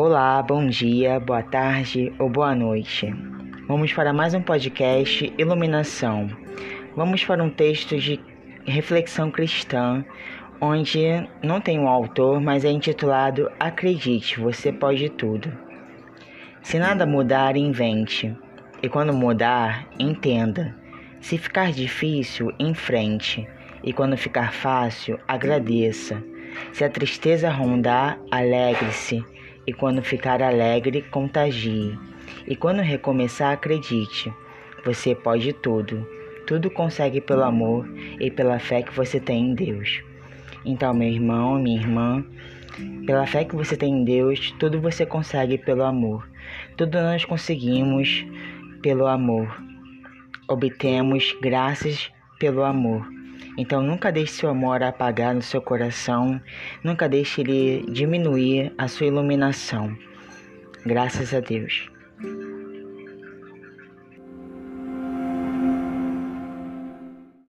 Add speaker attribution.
Speaker 1: Olá, bom dia, boa tarde ou boa noite. Vamos para mais um podcast Iluminação. Vamos para um texto de reflexão cristã, onde não tem um autor, mas é intitulado Acredite, você pode tudo. Se nada mudar, invente. E quando mudar, entenda. Se ficar difícil, enfrente. E quando ficar fácil, agradeça. Se a tristeza rondar, alegre-se e quando ficar alegre, contagie. E quando recomeçar, acredite. Você pode tudo. Tudo consegue pelo amor e pela fé que você tem em Deus. Então, meu irmão, minha irmã, pela fé que você tem em Deus, tudo você consegue pelo amor. Tudo nós conseguimos pelo amor. Obtemos graças pelo amor. Então nunca deixe seu amor apagar no seu coração, nunca deixe ele diminuir a sua iluminação. Graças a Deus.